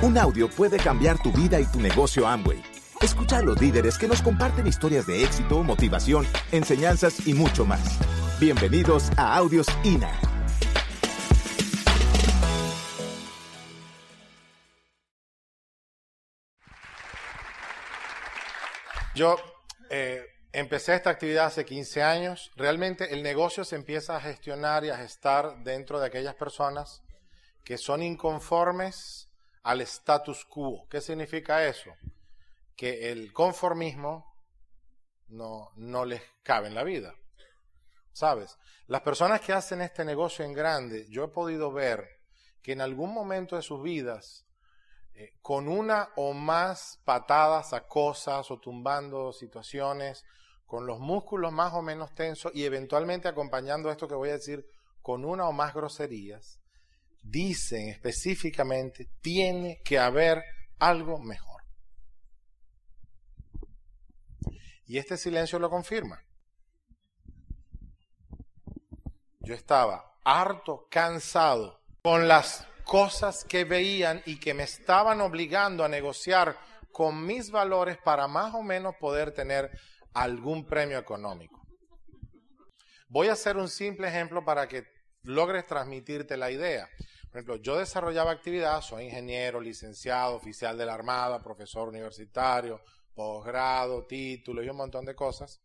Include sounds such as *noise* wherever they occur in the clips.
Un audio puede cambiar tu vida y tu negocio Amway. Escucha a los líderes que nos comparten historias de éxito, motivación, enseñanzas y mucho más. Bienvenidos a Audios INA. Yo eh, empecé esta actividad hace 15 años. Realmente el negocio se empieza a gestionar y a gestar dentro de aquellas personas que son inconformes al status quo. ¿Qué significa eso? Que el conformismo no, no les cabe en la vida. ¿Sabes? Las personas que hacen este negocio en grande, yo he podido ver que en algún momento de sus vidas eh, con una o más patadas a cosas o tumbando situaciones, con los músculos más o menos tensos y eventualmente acompañando esto que voy a decir con una o más groserías, dicen específicamente, tiene que haber algo mejor. Y este silencio lo confirma. Yo estaba harto, cansado, con las cosas que veían y que me estaban obligando a negociar con mis valores para más o menos poder tener algún premio económico. Voy a hacer un simple ejemplo para que logres transmitirte la idea. Por ejemplo, yo desarrollaba actividad, soy ingeniero, licenciado, oficial de la Armada, profesor universitario, posgrado, título y un montón de cosas.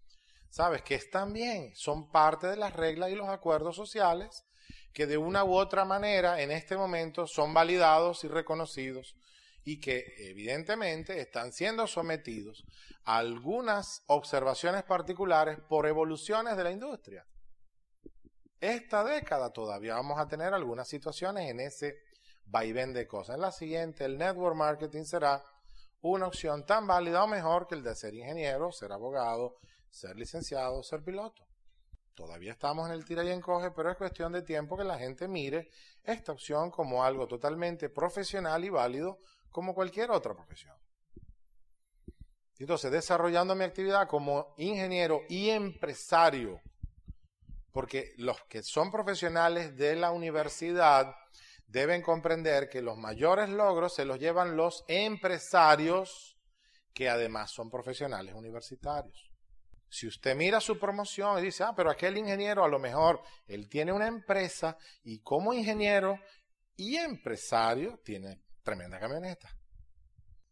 Sabes que están bien, son parte de las reglas y los acuerdos sociales que de una u otra manera en este momento son validados y reconocidos y que evidentemente están siendo sometidos a algunas observaciones particulares por evoluciones de la industria. Esta década todavía vamos a tener algunas situaciones en ese vaivén de cosas. En la siguiente, el network marketing será una opción tan válida o mejor que el de ser ingeniero, ser abogado, ser licenciado, ser piloto. Todavía estamos en el tira y encoge, pero es cuestión de tiempo que la gente mire esta opción como algo totalmente profesional y válido como cualquier otra profesión. Entonces, desarrollando mi actividad como ingeniero y empresario, porque los que son profesionales de la universidad deben comprender que los mayores logros se los llevan los empresarios que además son profesionales universitarios. Si usted mira su promoción y dice, ah, pero aquel ingeniero a lo mejor él tiene una empresa y como ingeniero y empresario tiene tremenda camioneta.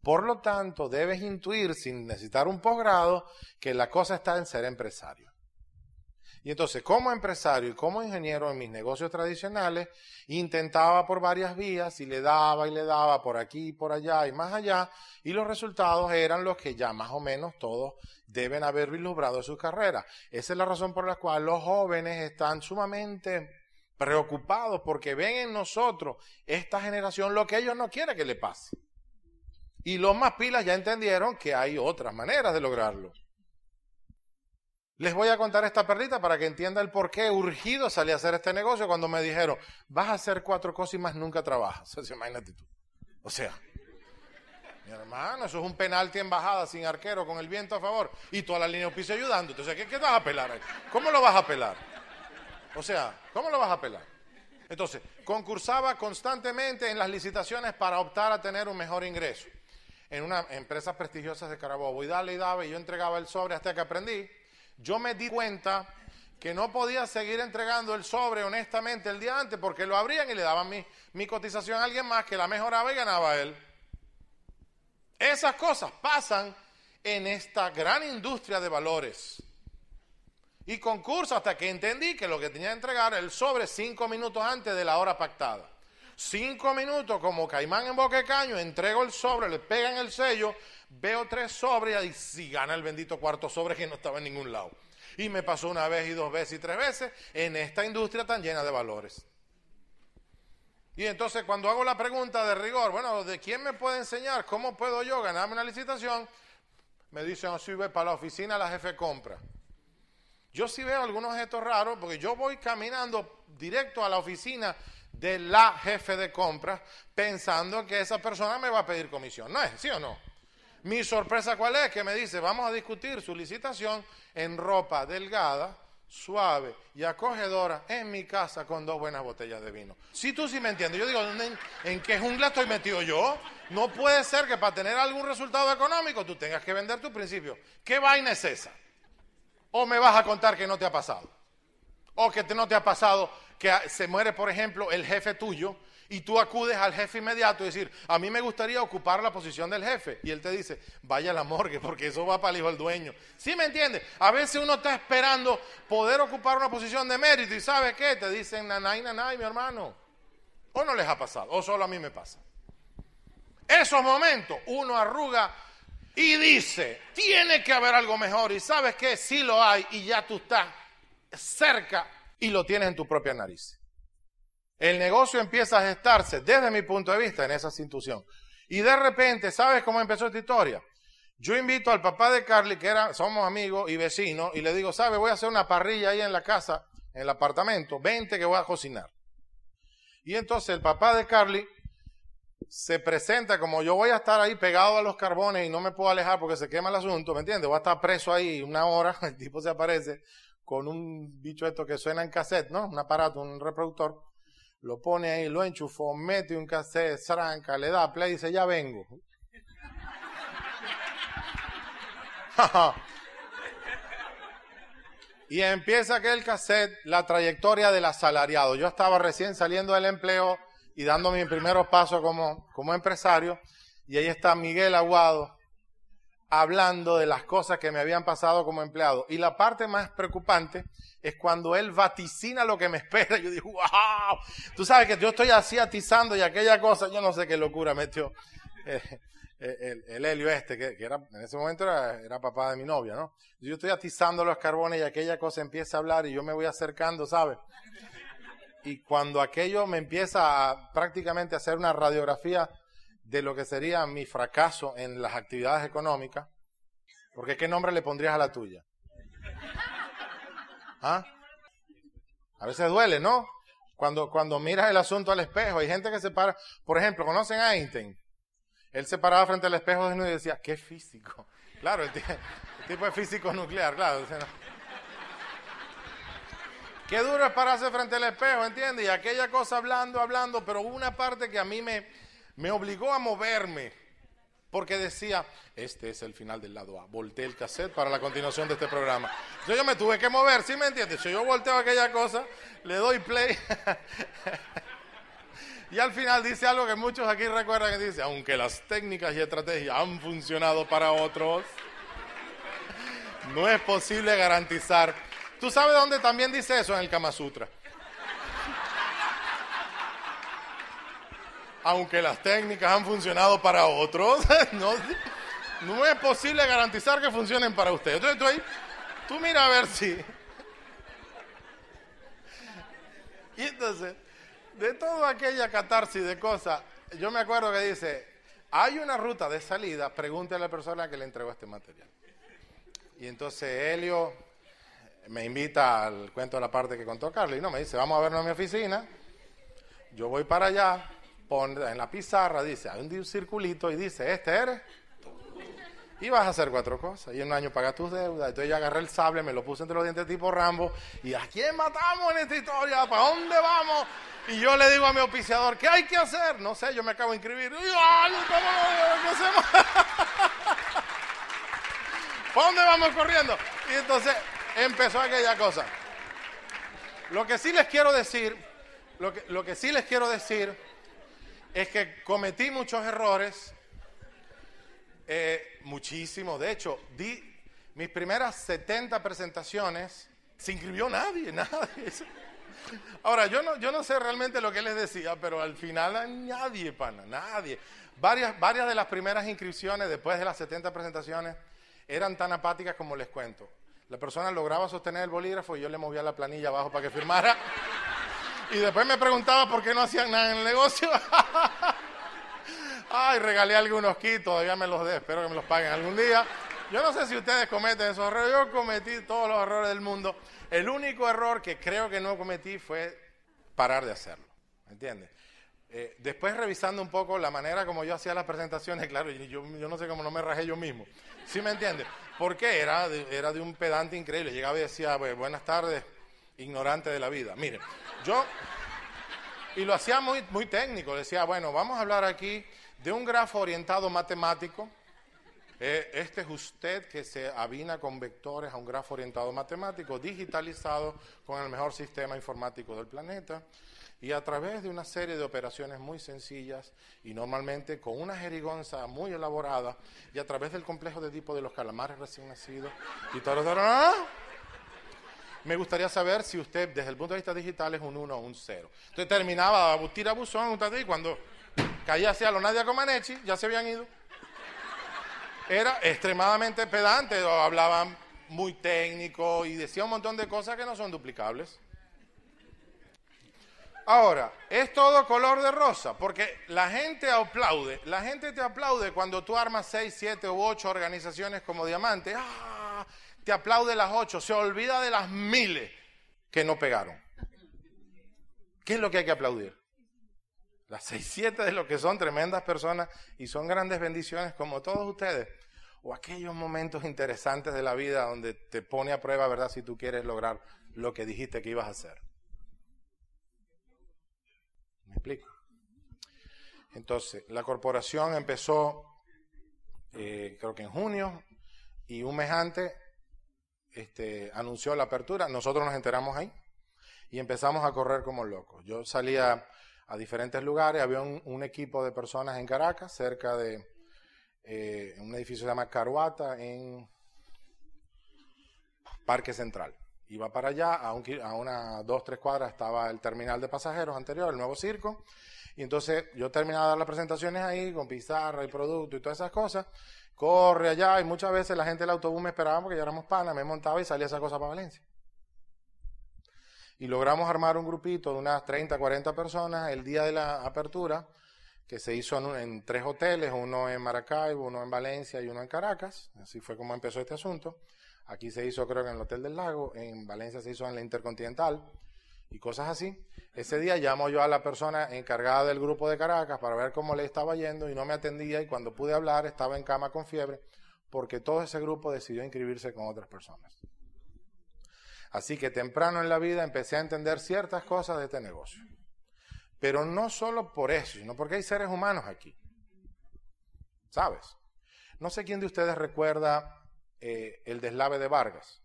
Por lo tanto, debes intuir sin necesitar un posgrado que la cosa está en ser empresario. Y entonces, como empresario y como ingeniero en mis negocios tradicionales, intentaba por varias vías y le daba y le daba por aquí y por allá y más allá, y los resultados eran los que ya más o menos todos deben haber vislumbrado en su carrera. Esa es la razón por la cual los jóvenes están sumamente preocupados porque ven en nosotros, esta generación, lo que ellos no quieren que le pase. Y los más pilas ya entendieron que hay otras maneras de lograrlo. Les voy a contar esta perlita para que entienda el por qué urgido salí a hacer este negocio cuando me dijeron, vas a hacer cuatro cosas y más nunca trabajas. *laughs* O sea, imagínate tú. O sea, mi hermano, eso es un penalti en bajada sin arquero con el viento a favor y toda la línea de piso ayudando. Entonces, ¿qué, ¿qué, vas a pelar ahí? ¿Cómo lo vas a pelar? O sea, ¿cómo lo vas a pelar? Entonces, concursaba constantemente en las licitaciones para optar a tener un mejor ingreso. En una empresa prestigiosa de Carabobo. Y dale y daba, y yo entregaba el sobre hasta que aprendí yo me di cuenta que no podía seguir entregando el sobre honestamente el día antes porque lo abrían y le daban mi, cotización a alguien más que la mejoraba y ganaba él. Esas cosas pasan en esta gran industria de valores. Y concurso hasta que entendí que lo que tenía que entregar era el sobre cinco minutos antes de la hora pactada. Cinco minutos como caimán en boca de caño, entrego el sobre, le pegan el sello, veo tres sobres y si gana el bendito cuarto sobre que no estaba en ningún lado. Y me pasó una vez y dos veces y tres veces en esta industria tan llena de valores. Y entonces cuando hago la pregunta de rigor, bueno, ¿de quién me puede enseñar? ¿Cómo puedo yo ganarme una licitación? Me dicen, oh, sube para la oficina la jefe compra. Yo sí veo algunos objetos raros porque yo voy caminando directo a la oficina de la jefe de compras pensando que esa persona me va a pedir comisión. ¿No es? ¿Sí o no? Mi sorpresa cuál es? Que me dice, vamos a discutir su licitación en ropa delgada, suave y acogedora en mi casa con dos buenas botellas de vino. Si tú sí me entiendes, yo digo, ¿en, qué jungla estoy metido yo? No puede ser que para tener algún resultado económico tú tengas que vender tu principio. ¿Qué vaina es esa? ¿O me vas a contar que no te ha pasado? ¿O que no te ha pasado que se muere, por ejemplo, el jefe tuyo y tú acudes al jefe inmediato y decir, a mí me gustaría ocupar la posición del jefe. Y él te dice, vaya la morgue, porque eso va para el hijo del dueño. ¿Sí me entiendes? A veces uno está esperando poder ocupar una posición de mérito y ¿sabe qué? Te dicen, nanay, nanay, mi hermano. ¿O no les ha pasado? ¿O solo a mí me pasa? Esos momentos uno arruga y dice, tiene que haber algo mejor. Y sabes qué, sí lo hay y ya tú estás cerca y lo tienes en tu propia nariz. El negocio empieza a gestarse desde mi punto de vista en esa institución. Y de repente, ¿sabes cómo empezó esta historia? Yo invito al papá de Carly, que era, somos amigos y vecinos, y le digo, ¿sabes? Voy a hacer una parrilla ahí en la casa, en el apartamento, vente que voy a cocinar. Y entonces el papá de Carly se presenta como yo voy a estar ahí pegado a los carbones y no me puedo alejar porque se quema el asunto, ¿me entiendes? Voy a estar preso ahí una hora, *laughs* el tipo se aparece con un bicho esto que suena en cassette, ¿no? Un aparato, un reproductor lo pone ahí, lo enchufó, mete un cassette, tranca, le da play y dice, ya vengo. *laughs* y empieza aquel cassette, la trayectoria del asalariado. Yo estaba recién saliendo del empleo y dando mis primeros pasos como, como empresario, y ahí está Miguel Aguado hablando de las cosas que me habían pasado como empleado. Y la parte más preocupante es cuando él vaticina lo que me espera. Yo digo, wow, tú sabes que yo estoy así atizando y aquella cosa, yo no sé qué locura metió eh, eh, el, Helio este, que, era, en ese momento era, era, papá de mi novia, ¿no? Yo estoy atizando los carbones y aquella cosa empieza a hablar y yo me voy acercando, ¿sabes? Y cuando aquello me empieza a prácticamente hacer una radiografía de lo que sería mi fracaso en las actividades económicas, porque ¿qué nombre le pondrías a la tuya? ¿Ah? A veces duele, ¿no? Cuando, cuando miras el asunto al espejo, hay gente que se para, por ejemplo, ¿conocen a Einstein? Él se paraba frente al espejo y decía, qué físico. Claro, el, tipo de físico nuclear, claro. Qué duro es pararse frente al espejo, ¿entiendes? Y aquella cosa hablando, hablando, pero una parte que a mí me, me obligó a moverme porque decía, este es el final del lado A. Volteé el cassette para la continuación de este programa. Entonces yo me tuve que mover, ¿sí me entiendes? Si yo volteo aquella cosa, le doy play. *laughs* y al final dice algo que muchos aquí recuerdan que dice, aunque las técnicas y estrategias han funcionado para otros, no es posible garantizar. ¿Tú sabes dónde también dice eso en el Kama Sutra? Aunque las técnicas han funcionado para otros, *laughs* no, es posible garantizar que funcionen para ustedes. Entonces tú ahí, tú mira a ver si... *laughs* Y entonces, de toda aquella catarsis de cosas, yo me acuerdo que dice, hay una ruta de salida, pregúntale a la persona que le entregó este material. Y entonces Helio me invita al cuento de la parte que contó Carlos y no, me dice, vamos a vernos en mi oficina, yo voy para allá, en la pizarra, dice, hay un circulito y dice, este eres. Y vas a hacer cuatro cosas. Y en un año pagas tus deudas. Entonces yo agarré el sable, me lo puse entre los dientes tipo Rambo. ¿Y a quién matamos en esta historia? ¿Para dónde vamos? Y yo le digo a mi auspiciador, ¿qué hay que hacer? No sé, yo me acabo de inscribir. Y, ¡Ay, ¿qué hacemos? *laughs* ¿Para dónde vamos corriendo? Y entonces empezó aquella cosa. Lo que sí les quiero decir, lo que, lo que sí les quiero decir es que cometí muchos errores, eh, muchísimos. De hecho, di mis primeras 70 presentaciones, se inscribió nadie, *laughs* nadie. Ahora, yo no, yo no sé realmente lo que les decía, pero al final nadie, pana, nadie. Varias, varias de las primeras inscripciones, después de las 70 presentaciones, eran tan apáticas como les cuento. La persona lograba sostener el bolígrafo y yo le movía la planilla abajo para que firmara. Y después me preguntaba por qué no hacían nada en el negocio. *laughs* Ay, regalé algunos kits, todavía me los dé, espero que me los paguen algún día. Yo no sé si ustedes cometen esos errores, yo cometí todos los errores del mundo. El único error que creo que no cometí fue parar de hacerlo, ¿entiendes? Eh, después revisando un poco la manera como yo hacía las presentaciones, claro, yo, yo no sé cómo no me rajé yo mismo. ¿Sí me entiendes? Porque era de, era de un pedante increíble. Llegaba y decía, buenas tardes, ignorante de la vida. Mire, yo... Y lo hacía muy, muy técnico. Decía, bueno, vamos a hablar aquí de un grafo orientado matemático. Eh, este es usted que se avina con vectores a un grafo orientado matemático, digitalizado con el mejor sistema informático del planeta y a través de una serie de operaciones muy sencillas y normalmente con una jerigonza muy elaborada y a través del complejo de tipo de los calamares recién nacidos y me gustaría saber si usted desde el punto de vista digital es un 1 o un 0. Entonces terminaba a tira buzón y cuando caía hacia los Nadia Comaneci ya se habían ido. Era extremadamente pedante, hablaban muy técnico y decía un montón de cosas que no son duplicables. Ahora, es todo color de rosa, porque la gente aplaude, la gente te aplaude cuando tú armas seis, siete u ocho organizaciones como Diamante, ¡ah! Te aplaude las ocho, se olvida de las miles que no pegaron. ¿Qué es lo que hay que aplaudir? Las seis, siete de lo que son tremendas personas y son grandes bendiciones como todos ustedes. O aquellos momentos interesantes de la vida donde te pone a prueba, ¿verdad? Si tú quieres lograr lo que dijiste que ibas a hacer. ¿Me explico? Entonces, la corporación empezó, eh, creo que en junio, y un mes antes este, anunció la apertura. Nosotros nos enteramos ahí y empezamos a correr como locos. Yo salía a diferentes lugares, había un, equipo de personas en Caracas, cerca de eh, un edificio que se llama Caruata, en Parque Central. Iba para allá, a, a unas dos, tres cuadras estaba el terminal de pasajeros anterior, el nuevo circo. Y entonces yo terminaba de dar las presentaciones ahí con pizarra y producto y todas esas cosas. Corre allá y muchas veces la gente del autobús me esperaba porque ya éramos panas, me montaba y salía esa cosa para Valencia. Y logramos armar un grupito de unas 30, 40 personas el día de la apertura, que se hizo en, en tres hoteles, uno en Maracaibo, uno en Valencia y uno en Caracas. Así fue como empezó este asunto. Aquí se hizo creo que en el Hotel del Lago, en Valencia se hizo en la Intercontinental y cosas así. Ese día llamo yo a la persona encargada del grupo de Caracas para ver cómo le estaba yendo y no me atendía y cuando pude hablar estaba en cama con fiebre porque todo ese grupo decidió inscribirse con otras personas. Así que temprano en la vida empecé a entender ciertas cosas de este negocio. Pero no solo por eso, sino porque hay seres humanos aquí. ¿Sabes? No sé quién de ustedes recuerda eh, el deslave de Vargas.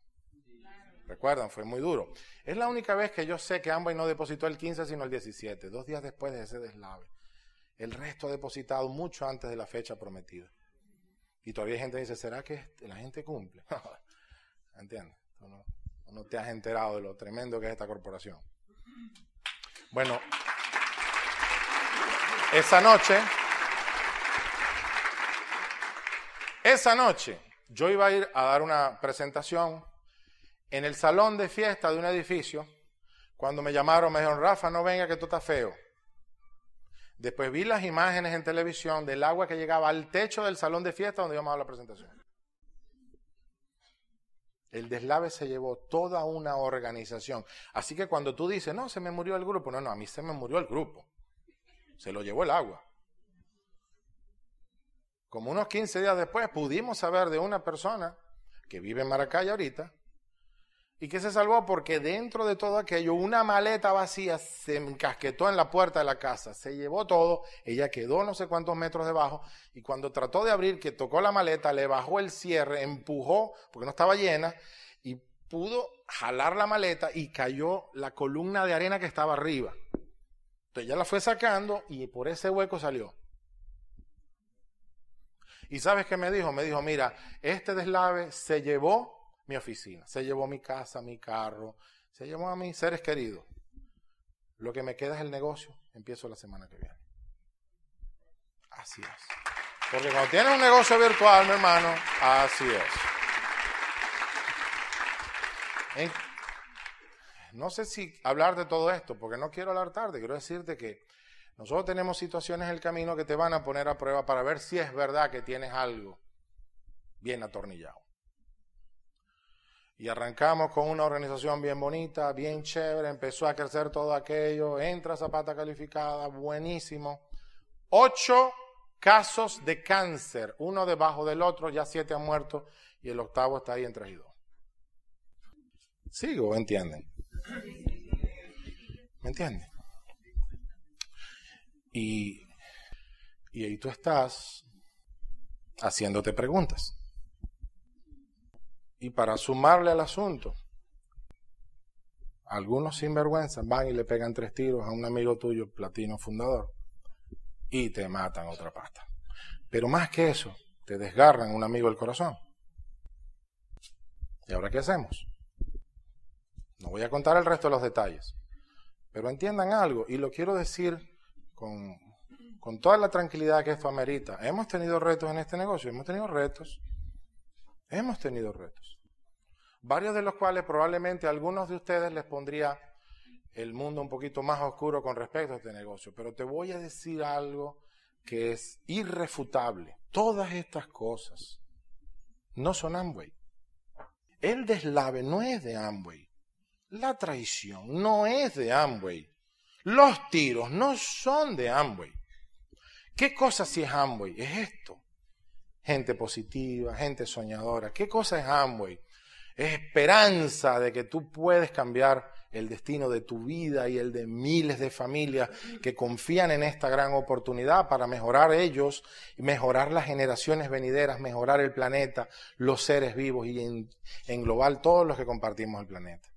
Recuerdan, fue muy duro. Es la única vez que yo sé que Amway no depositó el 15, sino el 17, dos días después de ese deslave. El resto ha depositado mucho antes de la fecha prometida. Y todavía hay gente que dice, ¿será que la gente cumple? *laughs* ¿Entiendes? No, no te has enterado de lo tremendo que es esta corporación. Bueno, esa noche, esa noche, yo iba a ir a dar una presentación en el salón de fiesta de un edificio. Cuando me llamaron, me dijeron, Rafa, no venga que tú estás feo. Después vi las imágenes en televisión del agua que llegaba al techo del salón de fiesta donde íbamos a la presentación. El deslave se llevó toda una organización. Así que cuando tú dices, no, se me murió el grupo, no, no, a mí se me murió el grupo. Se lo llevó el agua. Como unos 15 días después pudimos saber de una persona que vive en Maracay ahorita y que se salvó porque dentro de todo aquello una maleta vacía se encasquetó en la puerta de la casa, se llevó todo, ella quedó no sé cuántos metros debajo y cuando trató de abrir, que tocó la maleta, le bajó el cierre, empujó porque no estaba llena y pudo jalar la maleta y cayó la columna de arena que estaba arriba. Entonces ella la fue sacando y por ese hueco salió. Y sabes qué me dijo? Me dijo, mira, este deslave se llevó mi oficina, se llevó mi casa, mi carro, se llevó a mis seres queridos. Lo que me queda es el negocio. Empiezo la semana que viene. Así es. Porque cuando tienes un negocio virtual, mi hermano, así es. no sé si hablar de todo esto, porque no quiero hablar tarde. Quiero decirte que nosotros tenemos situaciones en el camino que te van a poner a prueba para ver si es verdad que tienes algo bien atornillado. Y arrancamos con una organización bien bonita, bien chévere, empezó a crecer todo aquello, entra Zapata calificada, buenísimo. Ocho casos de cáncer, uno debajo del otro, ya siete han muerto y el octavo está ahí en 3 y 2. ¿Sigo? ¿Entienden? ¿Me entienden? Y, y ahí tú estás haciéndote preguntas. Y para sumarle al asunto, algunos sinvergüenzas van y le pegan tres tiros a un amigo tuyo, platino fundador, y te matan otra pasta. Pero más que eso, te desgarran un amigo del corazón. ¿Y ahora qué hacemos? No voy a contar el resto de los detalles, pero entiendan algo, y lo quiero decir con, con toda la tranquilidad que esto amerita. Hemos tenido retos en este negocio, hemos tenido retos, hemos tenido retos, varios de los cuales probablemente a algunos de ustedes les pondría el mundo un poquito más oscuro con respecto a este negocio, pero te voy a decir algo que es irrefutable. Todas estas cosas no son Amway. El deslave no es de Amway. La traición no es de Amway. Los tiros no son de Amway. ¿Qué cosa si es Amway? Es esto. Gente positiva, gente soñadora. ¿Qué cosa es Amway? Es esperanza de que tú puedes cambiar el destino de tu vida y el de miles de familias que confían en esta gran oportunidad para mejorar ellos, mejorar las generaciones venideras, mejorar el planeta, los seres vivos y en, englobar todos los que compartimos el planeta.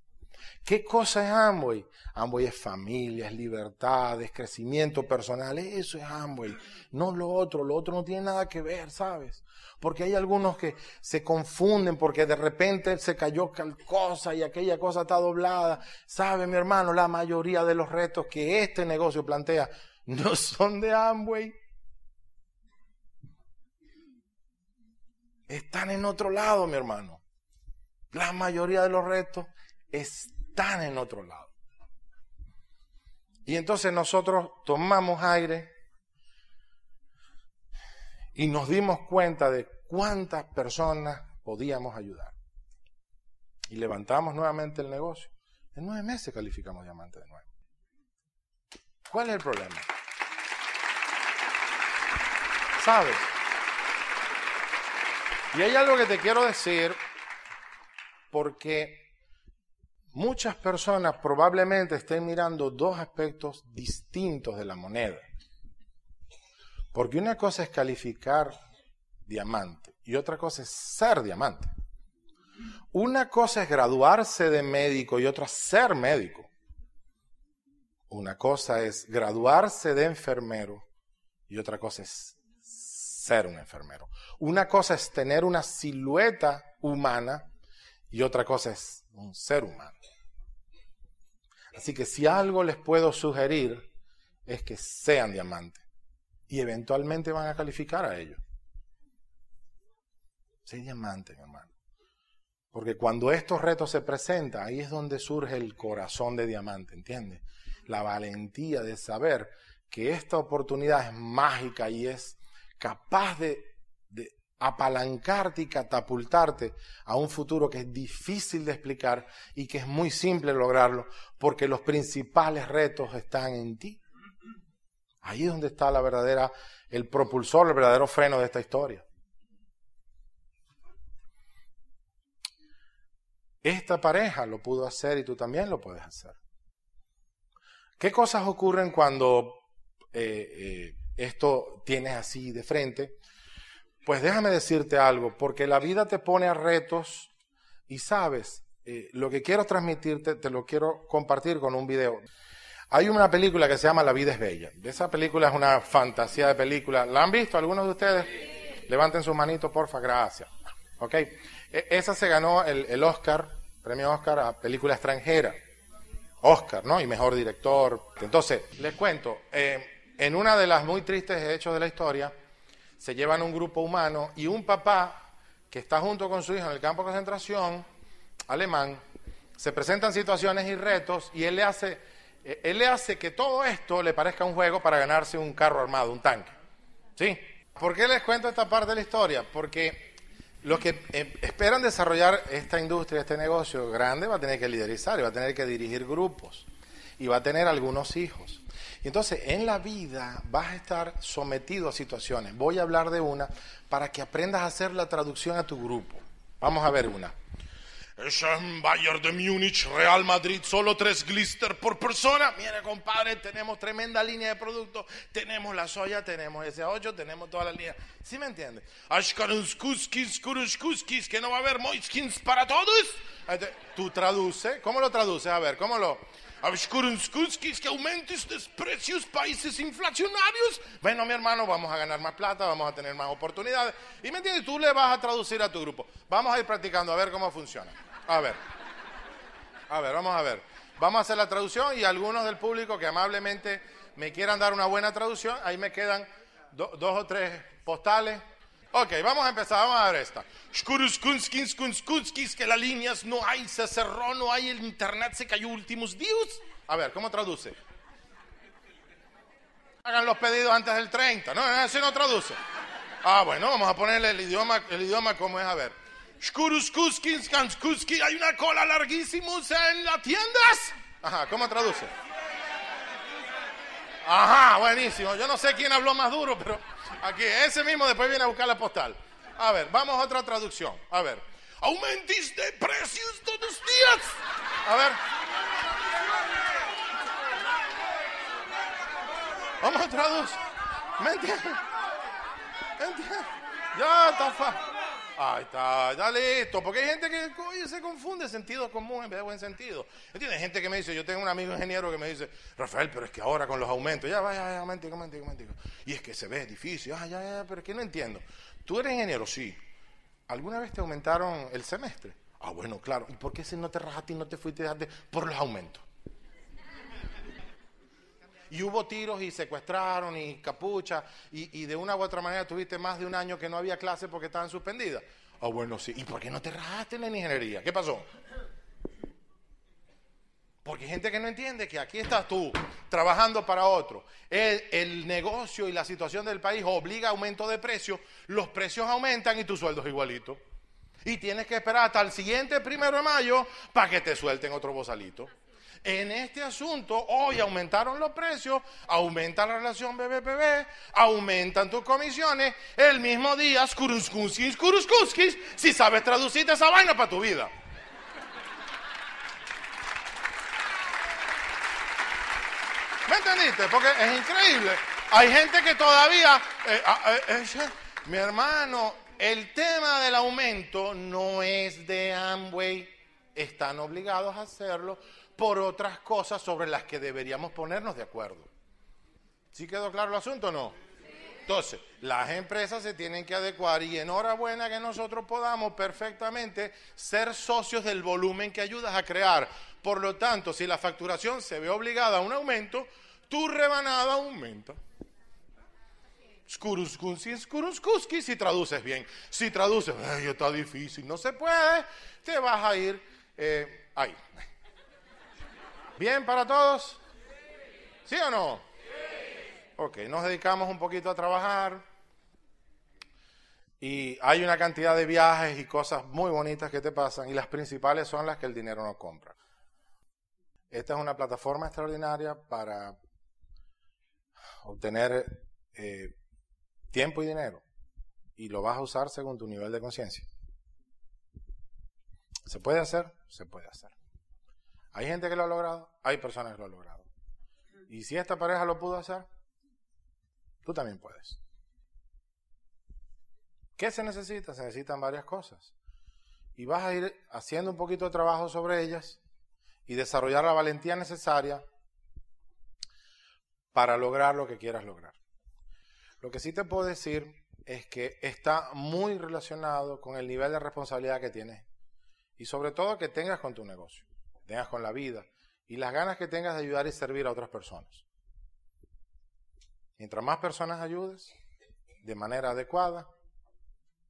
¿Qué cosa es Amway? Amway es familia, es libertad, es crecimiento personal. Eso es Amway. No lo otro. Lo otro no tiene nada que ver, ¿sabes? Porque hay algunos que se confunden porque de repente se cayó tal cosa y aquella cosa está doblada. ¿Sabe, mi hermano? La mayoría de los retos que este negocio plantea no son de Amway. Están en otro lado, mi hermano. La mayoría de los retos están en otro lado. Y entonces nosotros tomamos aire y nos dimos cuenta de cuántas personas podíamos ayudar. Y levantamos nuevamente el negocio. En nueve meses calificamos diamante de nuevo. ¿Cuál es el problema? ¿Sabes? Y hay algo que te quiero decir porque muchas personas probablemente estén mirando dos aspectos distintos de la moneda. Porque una cosa es calificar diamante y otra cosa es ser diamante. Una cosa es graduarse de médico y otra ser médico. Una cosa es graduarse de enfermero y otra cosa es ser un enfermero. Una cosa es tener una silueta humana y otra cosa es un ser humano. Así que si algo les puedo sugerir es que sean diamantes y eventualmente van a calificar a ellos. Sé diamante, hermano. Porque cuando estos retos se presentan, ahí es donde surge el corazón de diamante, ¿entiendes? La valentía de saber que esta oportunidad es mágica y es capaz de apalancarte y catapultarte a un futuro que es difícil de explicar y que es muy simple lograrlo, porque los principales retos están en ti. Ahí es donde está la verdadera, el propulsor, el verdadero freno de esta historia. Esta pareja lo pudo hacer y tú también lo puedes hacer. ¿Qué cosas ocurren cuando eh, eh, esto tienes así de frente? Pues déjame decirte algo, porque la vida te pone a retos y sabes, eh, lo que quiero transmitirte, te lo quiero compartir con un video. Hay una película que se llama La vida es bella. Esa película es una fantasía de película. ¿La han visto algunos de ustedes? Levanten su manito, porfa, gracias. ¿Ok? E, esa se ganó el, Oscar, premio Oscar a película extranjera. Oscar, ¿no? Y mejor director. Entonces, les cuento, eh, en una de las muy tristes hechos de la historia, se llevan un grupo humano y un papá que está junto con su hijo en el campo de concentración alemán, se presentan situaciones y retos y él le hace eh, él le hace que todo esto le parezca un juego para ganarse un carro armado, un tanque. ¿Sí? ¿Por qué les cuento esta parte de la historia? Porque Los que eh, esperan desarrollar esta industria, este negocio grande, va a tener que liderizar y va a tener que dirigir grupos y va a tener algunos hijos. Y entonces en la vida vas a estar sometido a situaciones. Voy a hablar de una para que aprendas a hacer la traducción a tu grupo. Vamos a ver una. Bayern de Múnich, Real Madrid, solo tres glister por persona. Mire, compadre, tenemos tremenda línea de productos. Tenemos la soya, tenemos ese 8 tenemos toda la línea. ¿Sí me entiende? Kuskis, que no va a haber moiskins para todos. Tú traduce. ¿Cómo lo traduces? A ver, ¿cómo lo...? Que aumentes los precios países inflacionarios. Bueno, mi hermano, vamos a ganar más plata, vamos a tener más oportunidades. Y me entiendes, tú le vas a traducir a tu grupo. Vamos a ir practicando a ver cómo funciona. A ver. A ver, vamos a ver. Vamos a hacer la traducción y algunos del público que amablemente me quieran dar una buena traducción, ahí me quedan dos o tres postales. Ok, vamos a empezar, vamos a ver esta. que las líneas no hay, se cerró, no hay, el internet se cayó últimos días. A ver, ¿cómo traduce? Hagan los pedidos antes del 30, no, así no traduce. Ah, bueno, vamos a ponerle el idioma, el idioma como es, a ver hay una cola larguísima en las tiendas. Ajá, ¿cómo traduce? Ajá, buenísimo. Yo no sé quién habló más duro, pero aquí, ese mismo después viene a buscar la postal. A ver, vamos a otra traducción. A ver. Aumentis de precios todos los días. A ver. Vamos a traducir. ¿Me entiendes? ¿Me entiendes? Ya está fácil. Ahí está, ya listo. Porque hay gente que se confunde sentido común en vez de buen sentido. ¿Entiendes? Hay gente que me dice, yo tengo un amigo ingeniero que me dice, Rafael, pero es que ahora con los aumentos, ya vaya, ya, momentico, momentico, momentico. Y es que se ve difícil, ah, ya, ya, pero es que no entiendo. ¿Tú eres ingeniero? Sí. ¿Alguna vez te aumentaron el semestre? Ah, bueno, claro. ¿Y por qué si no te rajaste y no te fuiste por los aumentos? Y hubo tiros y secuestraron y capucha y, de una u otra manera tuviste más de un año que no había clase porque estaban suspendidas. Ah, bueno, sí. ¿Y por qué no te rajaste en la ingeniería? ¿Qué pasó? Porque hay gente que no entiende que aquí estás tú trabajando para otro. El, el, negocio y la situación del país obliga a aumento de precios. Los precios aumentan y tu sueldo es igualito. Y tienes que esperar hasta el siguiente primero de mayo para que te suelten otro bozalito. En este asunto, hoy aumentaron los precios, aumenta la relación BBPB, aumentan tus comisiones, el mismo día, skuruskuskis, skuruskuskis, si sabes traducirte esa vaina para tu vida. ¿Me entendiste? Porque es increíble. Hay gente que todavía, eh, ah, eh, eh, mi hermano, el tema del aumento no es de Amway, están obligados a hacerlo por otras cosas sobre las que deberíamos ponernos de acuerdo. ¿Sí quedó claro el asunto o no? Entonces, las empresas se tienen que adecuar y enhorabuena que nosotros podamos perfectamente ser socios del volumen que ayudas a crear. Por lo tanto, si la facturación se ve obligada a un aumento, tu rebanada aumenta. si traduces bien. Si traduces, está difícil, no se puede, te vas a ir eh, ahí. ¿Bien para todos? ¿Sí o no? Ok, nos dedicamos un poquito a trabajar y hay una cantidad de viajes y cosas muy bonitas que te pasan y las principales son las que el dinero no compra. Esta es una plataforma extraordinaria para obtener eh, tiempo y dinero y lo vas a usar según tu nivel de conciencia. ¿Se puede hacer? Se puede hacer. Hay gente que lo ha logrado, hay personas que lo han logrado. Y si esta pareja lo pudo hacer, tú también puedes. ¿Qué se necesita? Se necesitan varias cosas. Y vas a ir haciendo un poquito de trabajo sobre ellas y desarrollar la valentía necesaria para lograr lo que quieras lograr. Lo que sí te puedo decir es que está muy relacionado con el nivel de responsabilidad que tienes y sobre todo que tengas con tu negocio tengas con la vida y las ganas que tengas de ayudar y servir a otras personas. Mientras más personas ayudes de manera adecuada,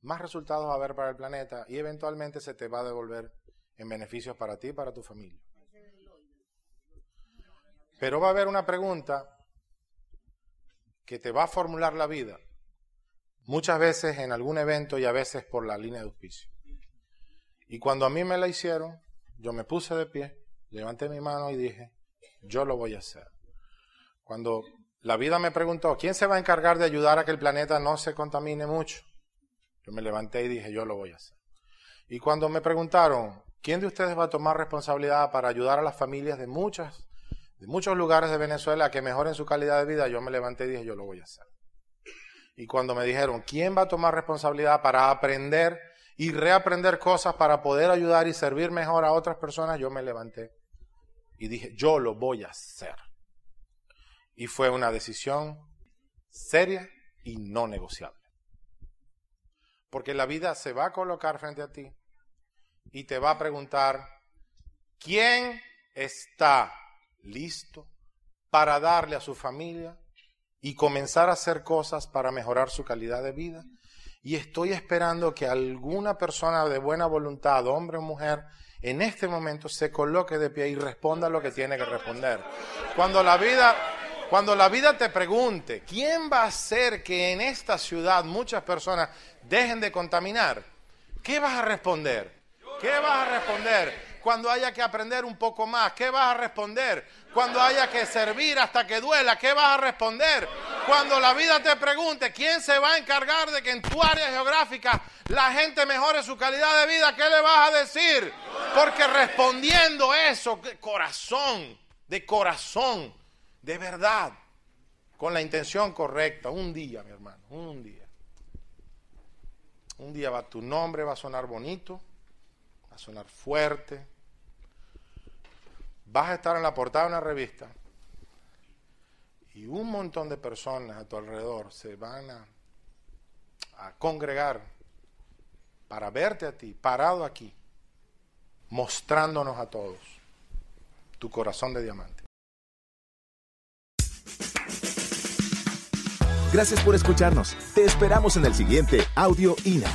más resultados va a haber para el planeta y eventualmente se te va a devolver en beneficios para ti y para tu familia. Pero va a haber una pregunta que te va a formular la vida. muchas veces en algún evento y a veces por la línea de auspicio. Y cuando a mí me la hicieron, yo me puse de pie, levanté mi mano y dije, yo lo voy a hacer. Cuando la vida me preguntó, ¿quién se va a encargar de ayudar a que el planeta no se contamine mucho? Yo me levanté y dije, yo lo voy a hacer. Y cuando me preguntaron, ¿quién de ustedes va a tomar responsabilidad para ayudar a las familias de muchas, de muchos lugares de Venezuela a que mejoren su calidad de vida? Yo me levanté y dije, yo lo voy a hacer. Y cuando me dijeron, ¿quién va a tomar responsabilidad para aprender y reaprender cosas para poder ayudar y servir mejor a otras personas? Yo me levanté y dije, yo lo voy a hacer. Y fue una decisión seria y no negociable. Porque la vida se va a colocar frente a ti y te va a preguntar, ¿quién está listo para darle a su familia y comenzar a hacer cosas para mejorar su calidad de vida? Y estoy esperando que alguna persona de buena voluntad, hombre o mujer, en este momento se coloque de pie y responda lo que tiene que responder. Cuando la vida cuando la vida te pregunte, ¿quién va a hacer que en esta ciudad muchas personas dejen de contaminar? ¿Qué vas a responder? ¿Qué vas a responder? Cuando haya que aprender un poco más, ¿qué vas a responder? Cuando haya que servir hasta que duela, ¿qué vas a responder? Cuando la vida te pregunte, ¿quién se va a encargar de que en tu área geográfica la gente mejore su calidad de vida? ¿Qué le vas a decir? Porque respondiendo eso, corazón, de corazón, de verdad, con la intención correcta, un día, mi hermano, un día. Un día va tu nombre, va a sonar bonito, sonar fuerte. Vas a estar en la portada de una revista y un montón de personas a tu alrededor se van a, congregar para verte a ti, parado aquí, mostrándonos a todos tu corazón de diamante. Gracias por escucharnos. Te esperamos en el siguiente Audio INA.